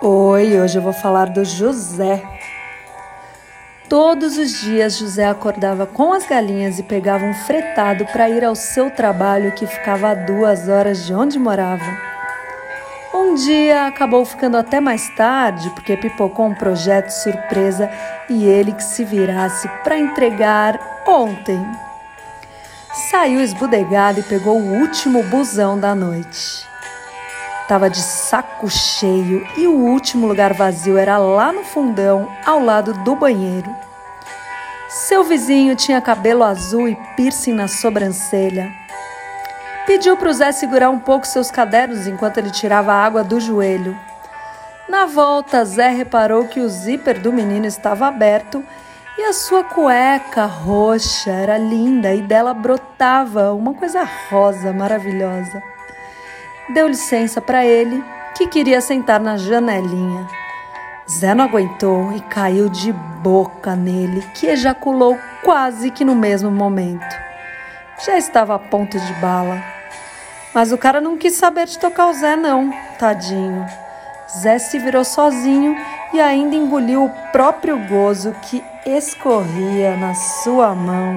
Oi, hoje eu vou falar do José. Todos os dias José acordava com as galinhas e pegava um fretado para ir ao seu trabalho que ficava a duas horas de onde morava. Um dia acabou ficando até mais tarde porque pipocou um projeto surpresa e ele que se virasse para entregar ontem. Saiu esbudegado e pegou o último busão da noite. Tava de saco cheio e o último lugar vazio era lá no fundão, ao lado do banheiro. Seu vizinho tinha cabelo azul e piercing na sobrancelha. Pediu para o Zé segurar um pouco seus cadernos enquanto ele tirava a água do joelho. Na volta, Zé reparou que o zíper do menino estava aberto e a sua cueca roxa era linda e dela brotava uma coisa rosa maravilhosa deu licença para ele, que queria sentar na janelinha. Zé não aguentou e caiu de boca nele, que ejaculou quase que no mesmo momento. Já estava a ponto de bala. Mas o cara não quis saber de tocar o Zé, não, tadinho. Zé se virou sozinho e ainda engoliu o próprio gozo que escorria na sua mão.